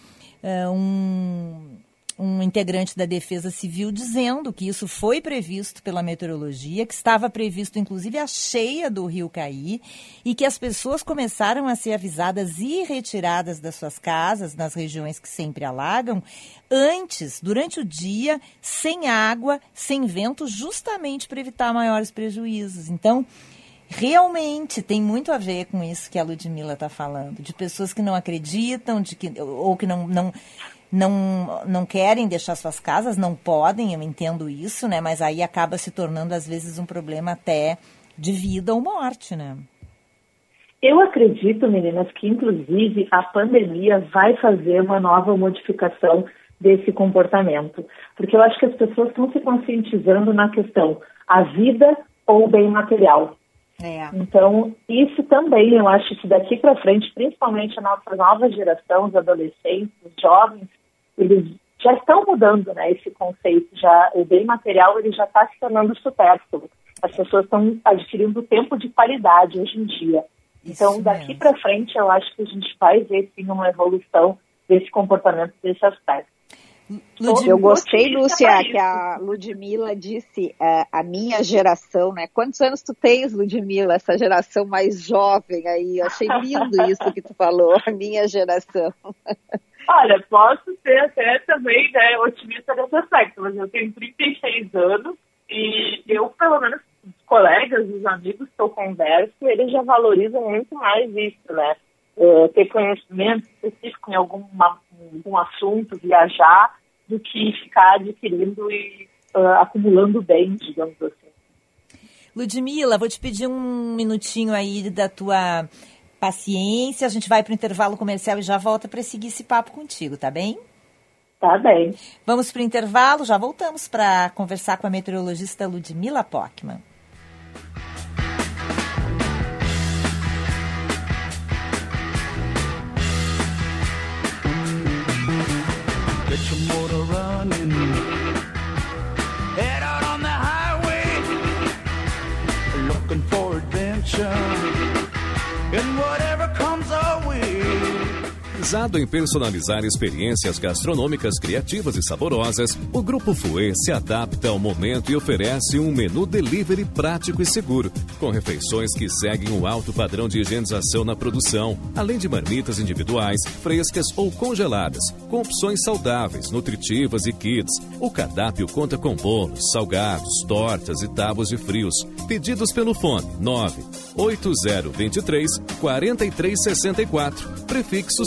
uh, um um integrante da Defesa Civil dizendo que isso foi previsto pela meteorologia, que estava previsto inclusive a cheia do rio Caí e que as pessoas começaram a ser avisadas e retiradas das suas casas, nas regiões que sempre alagam, antes, durante o dia, sem água, sem vento, justamente para evitar maiores prejuízos. Então, realmente tem muito a ver com isso que a Ludmilla está falando, de pessoas que não acreditam, de que, ou que não, não não, não querem deixar suas casas, não podem, eu entendo isso, né? Mas aí acaba se tornando, às vezes, um problema até de vida ou morte, né? Eu acredito, meninas, que inclusive a pandemia vai fazer uma nova modificação desse comportamento. Porque eu acho que as pessoas estão se conscientizando na questão a vida ou o bem material. É. Então, isso também, eu acho que daqui para frente, principalmente a nossa nova geração, os adolescentes, os jovens, eles já estão mudando né, esse conceito. Já O bem material ele já está se tornando supérfluo. As pessoas estão adquirindo tempo de qualidade hoje em dia. Então, daqui para frente, eu acho que a gente vai ver sim uma evolução desse comportamento, desse aspecto. Ludmila, eu gostei, Lúcia, que a Ludmila disse uh, a minha geração, né? Quantos anos tu tens, Ludmila? Essa geração mais jovem aí. Eu achei lindo isso que tu falou, a minha geração. Olha, posso ser até também né, otimista nesse aspecto, mas eu tenho 36 anos e eu, pelo menos, os colegas, os amigos que eu converso, eles já valorizam muito mais isso, né? Uh, ter conhecimento específico em alguma, algum assunto, viajar, do que ficar adquirindo e uh, acumulando bens, digamos assim. Ludmila, vou te pedir um minutinho aí da tua paciência. A gente vai para o intervalo comercial e já volta para seguir esse papo contigo, tá bem? Tá bem. Vamos para o intervalo, já voltamos para conversar com a meteorologista Ludmila Pockman. Especializado em personalizar experiências gastronômicas criativas e saborosas, o Grupo Fouet se adapta ao momento e oferece um menu delivery prático e seguro, com refeições que seguem um alto padrão de higienização na produção, além de marmitas individuais, frescas ou congeladas, com opções saudáveis, nutritivas e kits. O cardápio conta com bolos, salgados, tortas e tábuas de frios. Pedidos pelo fone 9 8023 4364, prefixo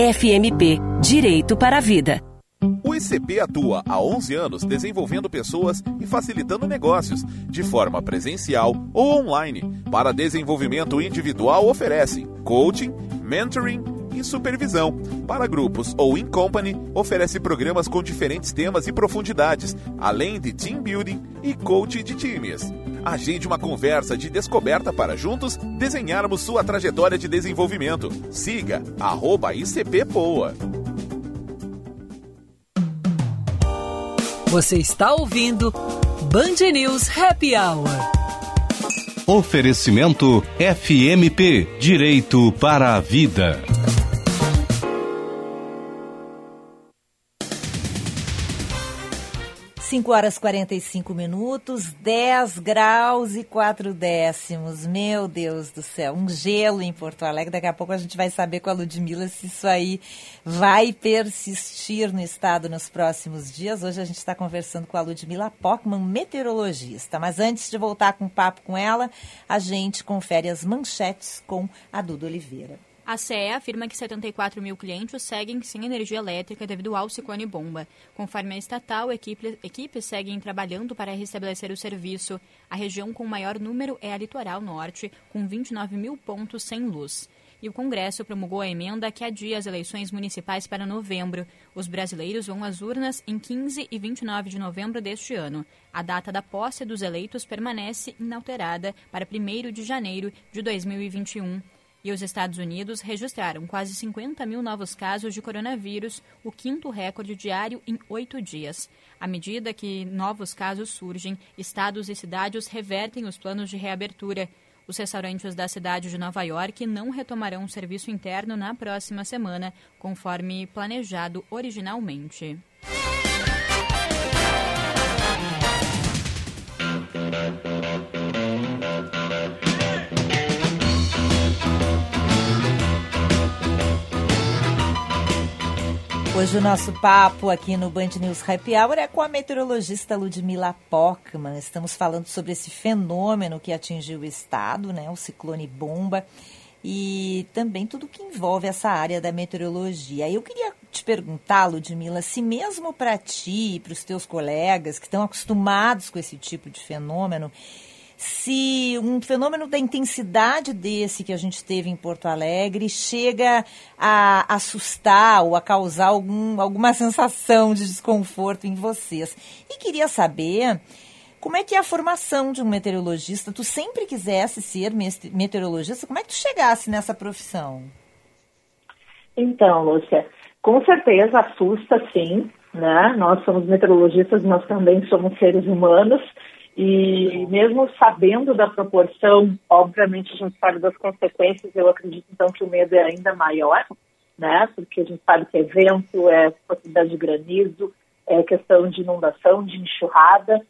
FMP Direito para a Vida. O ICP atua há 11 anos desenvolvendo pessoas e facilitando negócios, de forma presencial ou online. Para desenvolvimento individual, oferece coaching, mentoring e supervisão. Para grupos ou in company, oferece programas com diferentes temas e profundidades, além de team building e coaching de times. Agende uma conversa de descoberta para juntos desenharmos sua trajetória de desenvolvimento. Siga arroba ICPPoa. Você está ouvindo Band News Happy Hour. Oferecimento FMP Direito para a Vida. 5 horas 45 minutos, 10 graus e 4 décimos. Meu Deus do céu, um gelo em Porto Alegre. Daqui a pouco a gente vai saber com a Ludmilla se isso aí vai persistir no estado nos próximos dias. Hoje a gente está conversando com a Ludmilla Pockman, meteorologista. Mas antes de voltar com um papo com ela, a gente confere as manchetes com a Duda Oliveira. A CE afirma que 74 mil clientes seguem sem energia elétrica devido ao ciclone bomba. Conforme a estatal, equipe, equipes seguem trabalhando para restabelecer o serviço. A região com maior número é a Litoral Norte, com 29 mil pontos sem luz. E o Congresso promulgou a emenda que adia as eleições municipais para novembro. Os brasileiros vão às urnas em 15 e 29 de novembro deste ano. A data da posse dos eleitos permanece inalterada para 1 de janeiro de 2021. E os Estados Unidos registraram quase 50 mil novos casos de coronavírus, o quinto recorde diário em oito dias. À medida que novos casos surgem, estados e cidades revertem os planos de reabertura. Os restaurantes da cidade de Nova York não retomarão o serviço interno na próxima semana, conforme planejado originalmente. Hoje o nosso papo aqui no Band News Happy Hour é com a meteorologista Ludmila Pockman. Estamos falando sobre esse fenômeno que atingiu o estado, né, o ciclone bomba, e também tudo que envolve essa área da meteorologia. Eu queria te perguntar, Ludmila, se mesmo para ti e para os teus colegas que estão acostumados com esse tipo de fenômeno, se um fenômeno da intensidade desse que a gente teve em Porto Alegre chega a assustar ou a causar algum, alguma sensação de desconforto em vocês. E queria saber como é que é a formação de um meteorologista? Tu sempre quisesse ser meteorologista? Como é que tu chegasse nessa profissão? Então, Lúcia, com certeza assusta sim, né? Nós somos meteorologistas, nós também somos seres humanos e mesmo sabendo da proporção, obviamente a gente sabe das consequências, eu acredito então que o medo é ainda maior, né? Porque a gente sabe que é vento, é possibilidade de granizo, é questão de inundação, de enxurrada,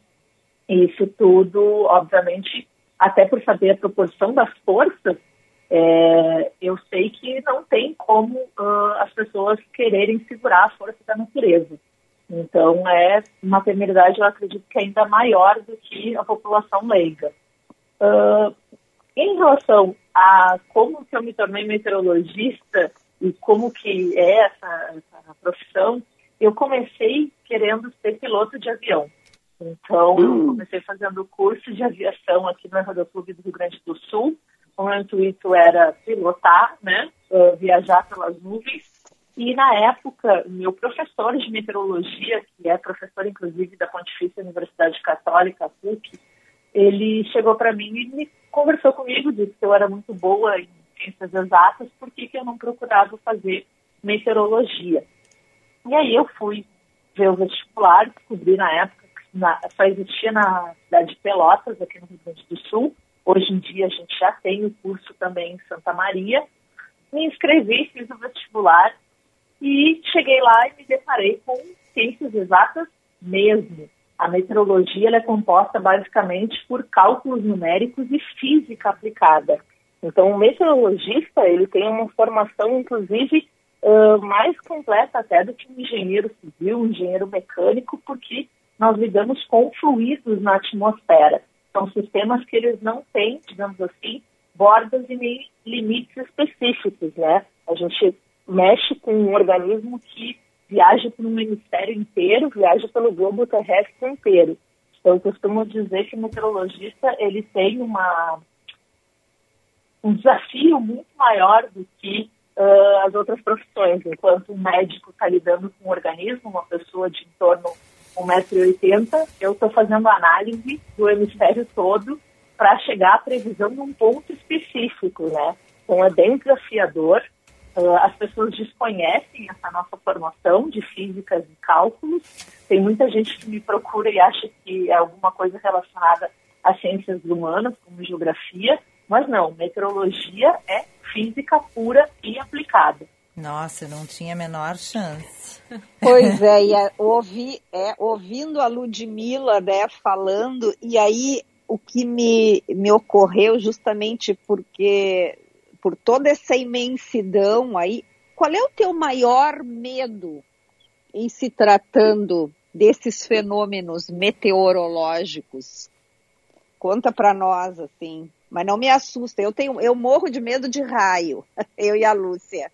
isso tudo, obviamente, até por saber a proporção das forças, é, eu sei que não tem como uh, as pessoas quererem segurar a força da natureza. Então, é uma temeridade, eu acredito que ainda maior do que a população leiga. Uh, em relação a como que eu me tornei meteorologista e como que é essa, essa profissão, eu comecei querendo ser piloto de avião. Então, hum. comecei fazendo curso de aviação aqui no Aeroclube do Rio Grande do Sul. O meu intuito era pilotar, né, uh, viajar pelas nuvens. E, na época, meu professor de meteorologia, que é professor, inclusive, da Pontifícia Universidade Católica, PUC, ele chegou para mim e me conversou comigo, disse que eu era muito boa em ciências exatas, por que, que eu não procurava fazer meteorologia? E aí eu fui ver o vestibular, descobri na época na, só existia na cidade de Pelotas, aqui no Rio Grande do Sul. Hoje em dia a gente já tem o curso também em Santa Maria. Me inscrevi, fiz o vestibular e cheguei lá e me deparei com ciências exatas mesmo. A meteorologia é composta basicamente por cálculos numéricos e física aplicada. Então, o meteorologista ele tem uma formação, inclusive, uh, mais completa até do que um engenheiro civil, um engenheiro mecânico, porque nós lidamos com fluidos na atmosfera. São sistemas que eles não têm, digamos assim, bordas e limites específicos, né? A gente mexe com um organismo que viaja por um hemisfério inteiro, viaja pelo globo terrestre inteiro. Então, eu costumo dizer que o meteorologista ele tem uma, um desafio muito maior do que uh, as outras profissões. Enquanto um médico está lidando com um organismo, uma pessoa de em torno 1,80m, eu estou fazendo análise do hemisfério todo para chegar à previsão num ponto específico, né? Então é bem desafiador. Uh, as pessoas desconhecem essa nossa formação de físicas e cálculos. Tem muita gente que me procura e acha que é alguma coisa relacionada às ciências humanas, como geografia, mas não, meteorologia é física pura e aplicada. Nossa, não tinha a menor chance. Pois é, e a, ouvi, é, ouvindo a Ludmilla né, falando, e aí o que me, me ocorreu justamente porque, por toda essa imensidão aí, qual é o teu maior medo em se tratando desses fenômenos meteorológicos? Conta para nós, assim. Mas não me assusta. Eu tenho, eu morro de medo de raio. Eu e a Lúcia.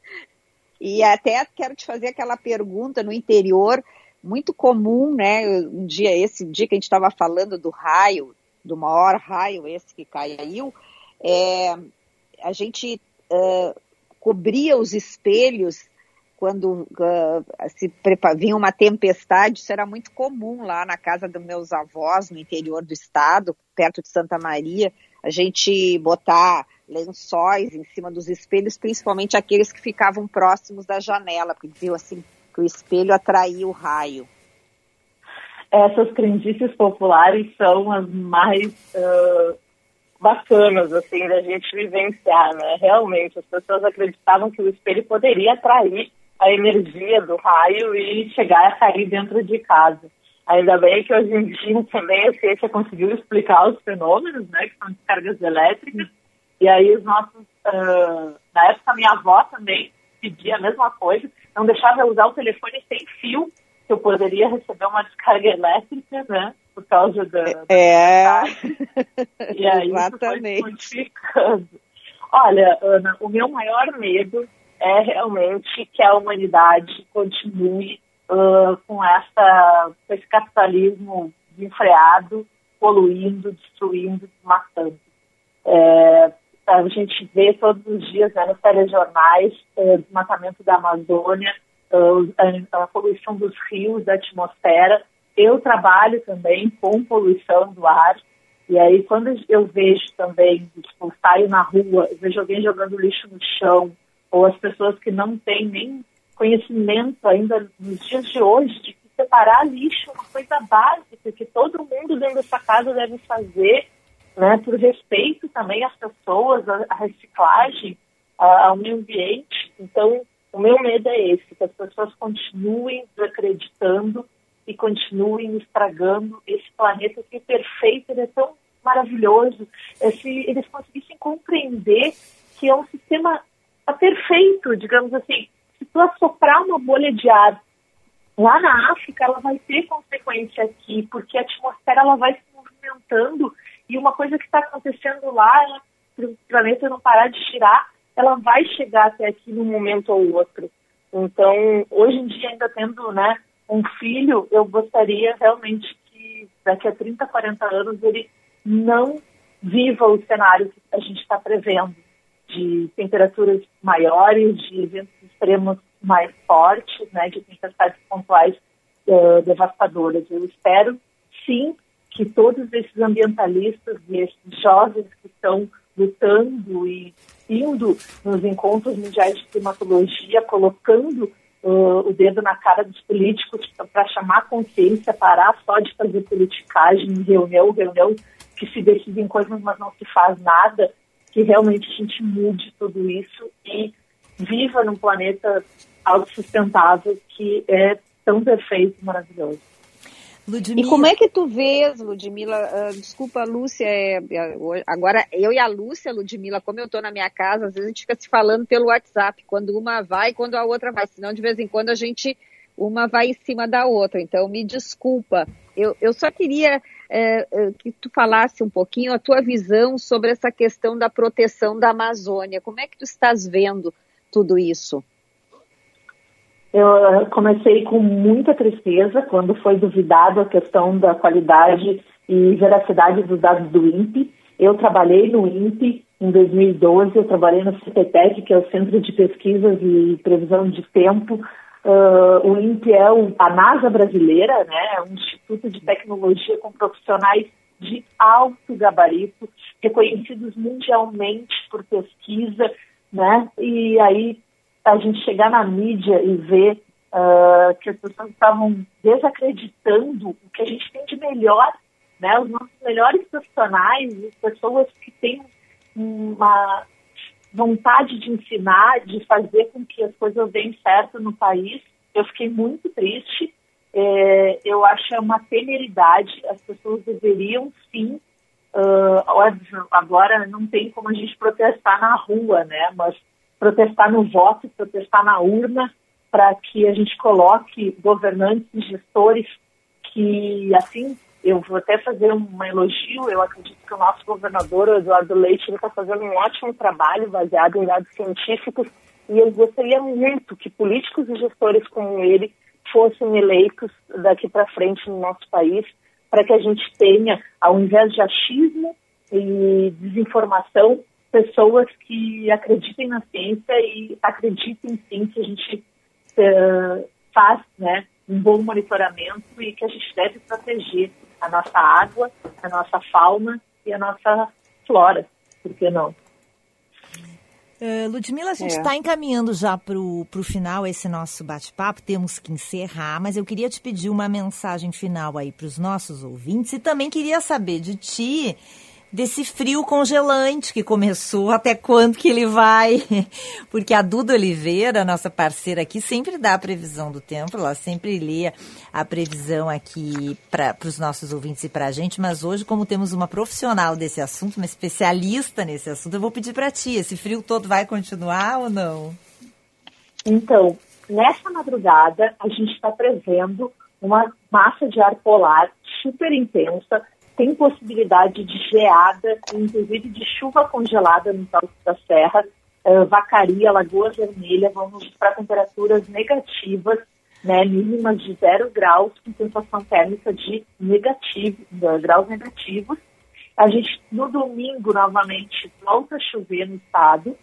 E até quero te fazer aquela pergunta no interior, muito comum, né? Um dia, esse dia que a gente estava falando do raio, do maior raio esse que caiu, é, a gente uh, cobria os espelhos quando uh, se vinha uma tempestade, isso era muito comum lá na casa dos meus avós, no interior do estado, perto de Santa Maria, a gente botar lençóis em cima dos espelhos, principalmente aqueles que ficavam próximos da janela, porque diziam assim que o espelho atraía o raio. Essas crendices populares são as mais uh, bacanas, assim, da gente vivenciar, né? Realmente, as pessoas acreditavam que o espelho poderia atrair a energia do raio e chegar a cair dentro de casa. Ainda bem que hoje em dia também a ciência conseguiu explicar os fenômenos, né, que são descargas elétricas, e aí os nossos, uh, na época minha avó também pedia a mesma coisa, não deixava eu usar o telefone sem fio, que eu poderia receber uma descarga elétrica, né? Por causa da. É. e aí Exatamente. foi. Olha, Ana, o meu maior medo é realmente que a humanidade continue uh, com, essa, com esse capitalismo desenfreado poluindo, destruindo, matando. É, a gente vê todos os dias né, nos telejornais é, desmatamento da Amazônia, a, a poluição dos rios, da atmosfera. Eu trabalho também com poluição do ar, e aí quando eu vejo também, tipo, saio na rua, vejo alguém jogando lixo no chão, ou as pessoas que não têm nem conhecimento ainda nos dias de hoje de que separar lixo é uma coisa básica que todo mundo dentro dessa casa deve fazer, né, por respeito também às pessoas, à reciclagem, ao meio ambiente. Então, o meu medo é esse, que as pessoas continuem desacreditando e continuem estragando esse planeta que é perfeito, ele é tão maravilhoso. É, se eles conseguissem compreender que é um sistema perfeito, digamos assim, se tu assoprar uma bolha de ar lá na África, ela vai ter consequência aqui, porque a atmosfera ela vai se movimentando e uma coisa que está acontecendo lá, para o planeta não parar de girar, ela vai chegar até aqui num momento ou outro. Então, hoje em dia, ainda tendo né, um filho, eu gostaria realmente que daqui a 30, 40 anos ele não viva o cenário que a gente está prevendo de temperaturas maiores, de eventos extremos mais fortes, né, de tempestades pontuais uh, devastadoras. Eu espero, sim, que todos esses ambientalistas e esses jovens que estão lutando e indo nos encontros mundiais de climatologia, colocando uh, o dedo na cara dos políticos para chamar consciência, parar só de fazer politicagem, reunião, reunião que se decidem coisas, mas não se faz nada, que realmente a gente mude tudo isso e viva num planeta autossustentável que é tão perfeito e maravilhoso. E como é que tu vês, Ludmila? Uh, desculpa, Lúcia, é, é, agora eu e a Lúcia, Ludmila, como eu estou na minha casa, às vezes a gente fica se falando pelo WhatsApp, quando uma vai, quando a outra vai, senão de vez em quando a gente, uma vai em cima da outra, então me desculpa. Eu, eu só queria é, é, que tu falasse um pouquinho a tua visão sobre essa questão da proteção da Amazônia. Como é que tu estás vendo tudo isso? Eu comecei com muita tristeza quando foi duvidado a questão da qualidade e veracidade dos dados do INPE. Eu trabalhei no INPE em 2012, eu trabalhei no CPTEC, que é o Centro de Pesquisas e Previsão de Tempo, Uh, o INPE é o, a NASA brasileira, né, é um instituto de tecnologia com profissionais de alto gabarito, reconhecidos mundialmente por pesquisa, né, e aí a gente chegar na mídia e ver uh, que as pessoas estavam desacreditando o que a gente tem de melhor, né, os nossos melhores profissionais, as pessoas que têm uma vontade de ensinar, de fazer com que as coisas deem certo no país. Eu fiquei muito triste. É, eu acho é uma temeridade. As pessoas deveriam sim. Uh, agora não tem como a gente protestar na rua, né? Mas protestar no voto, protestar na urna, para que a gente coloque governantes e gestores que, assim, eu vou até fazer um elogio. Eu acredito que o nosso governador, o Eduardo Leite, está fazendo um ótimo trabalho baseado em dados científicos. E eu gostaria muito que políticos e gestores como ele fossem eleitos daqui para frente no nosso país, para que a gente tenha, ao invés de achismo e desinformação, pessoas que acreditem na ciência e acreditem sim que a gente uh, faz né, um bom monitoramento e que a gente deve proteger a nossa água, a nossa fauna e a nossa flora, por que não? Uh, Ludmila, a gente está é. encaminhando já para o final esse nosso bate-papo, temos que encerrar, mas eu queria te pedir uma mensagem final aí para os nossos ouvintes e também queria saber de ti desse frio congelante que começou, até quando que ele vai? Porque a Duda Oliveira, nossa parceira aqui, sempre dá a previsão do tempo, ela sempre lê a previsão aqui para os nossos ouvintes e para a gente, mas hoje, como temos uma profissional desse assunto, uma especialista nesse assunto, eu vou pedir para ti, esse frio todo vai continuar ou não? Então, nessa madrugada, a gente está prevendo uma massa de ar polar super intensa, tem possibilidade de geada, inclusive de chuva congelada no Alto da Serra. Uh, Vacaria, Lagoa Vermelha, vamos para temperaturas negativas né, mínimas de zero graus, com sensação térmica de negativo, de graus negativos. A gente, no domingo, novamente, volta a chover no estado.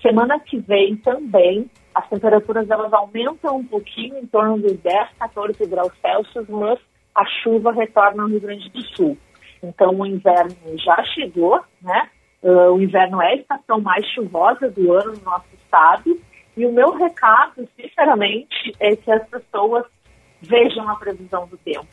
Semana que vem também, as temperaturas elas aumentam um pouquinho, em torno dos 10, 14 graus Celsius, mas a chuva retorna no Rio Grande do Sul. Então, o inverno já chegou, né? Uh, o inverno é a estação mais chuvosa do ano no nosso estado e o meu recado, sinceramente, é que as pessoas vejam a previsão do tempo.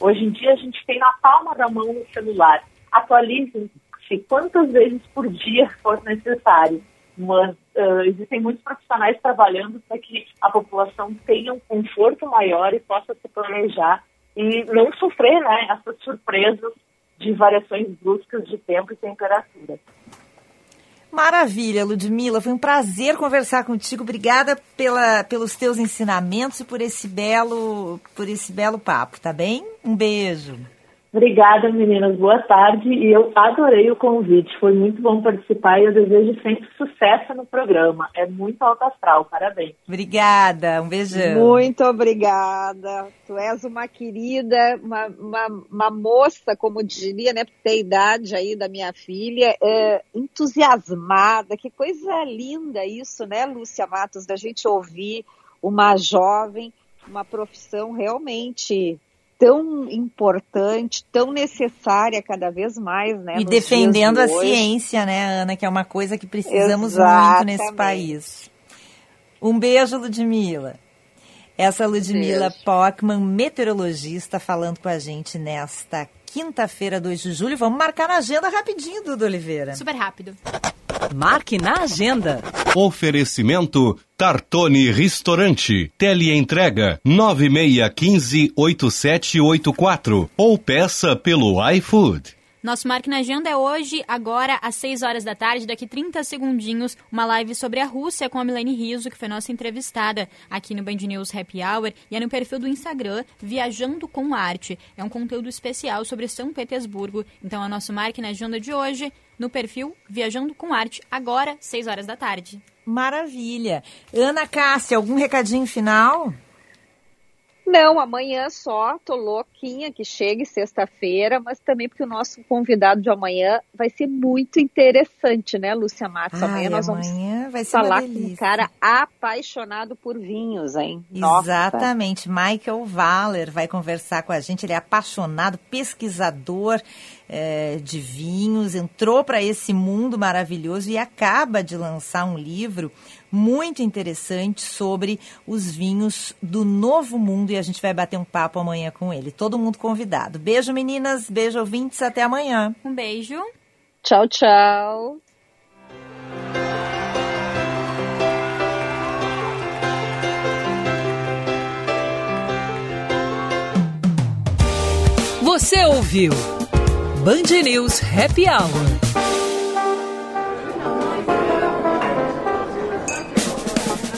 Hoje em dia a gente tem na palma da mão no celular. Atualizem-se quantas vezes por dia for necessário. Mas uh, existem muitos profissionais trabalhando para que a população tenha um conforto maior e possa se planejar e não sofrer né, essas surpresas de variações bruscas de tempo e temperatura. Maravilha, Ludmila. Foi um prazer conversar contigo. Obrigada pela, pelos teus ensinamentos e por esse belo, por esse belo papo, tá bem? Um beijo. Obrigada, meninas. Boa tarde. E eu adorei o convite. Foi muito bom participar e eu desejo sempre sucesso no programa. É muito alto astral. Parabéns. Obrigada. Um beijão. Muito obrigada. Tu és uma querida, uma, uma, uma moça, como diria, né? Porque tem a idade aí da minha filha, é, entusiasmada. Que coisa linda isso, né, Lúcia Matos, da gente ouvir uma jovem, uma profissão realmente tão importante, tão necessária cada vez mais, né? E defendendo de a ciência, né, Ana, que é uma coisa que precisamos Exatamente. muito nesse país. Um beijo, Ludmila. Essa Ludmila beijo. Pockman, meteorologista, falando com a gente nesta quinta-feira, 2 de julho. Vamos marcar na agenda rapidinho, Dudu Oliveira. Super rápido. Marque na agenda. Oferecimento Tartone Restaurante. Teleentrega 96158784 ou peça pelo iFood. Nosso Marque na Agenda é hoje, agora, às 6 horas da tarde, daqui 30 segundinhos, uma live sobre a Rússia com a Milene Riso, que foi nossa entrevistada aqui no Band News Happy Hour, e é no perfil do Instagram, Viajando com Arte. É um conteúdo especial sobre São Petersburgo. Então, é nosso Marque na Agenda de hoje, no perfil Viajando com Arte, agora, 6 horas da tarde. Maravilha. Ana Cássia, algum recadinho final? Não, amanhã só, tô louquinha que chegue sexta-feira, mas também porque o nosso convidado de amanhã vai ser muito interessante, né, Lúcia Matos? Ai, amanhã nós vamos vai falar com um cara apaixonado por vinhos, hein? Exatamente. Nossa. Michael Valer vai conversar com a gente, ele é apaixonado, pesquisador é, de vinhos, entrou para esse mundo maravilhoso e acaba de lançar um livro muito interessante sobre os vinhos do Novo Mundo e a gente vai bater um papo amanhã com ele. Todo mundo convidado. Beijo, meninas. Beijo, ouvintes. Até amanhã. Um beijo. Tchau, tchau. Você ouviu Band News Happy Hour.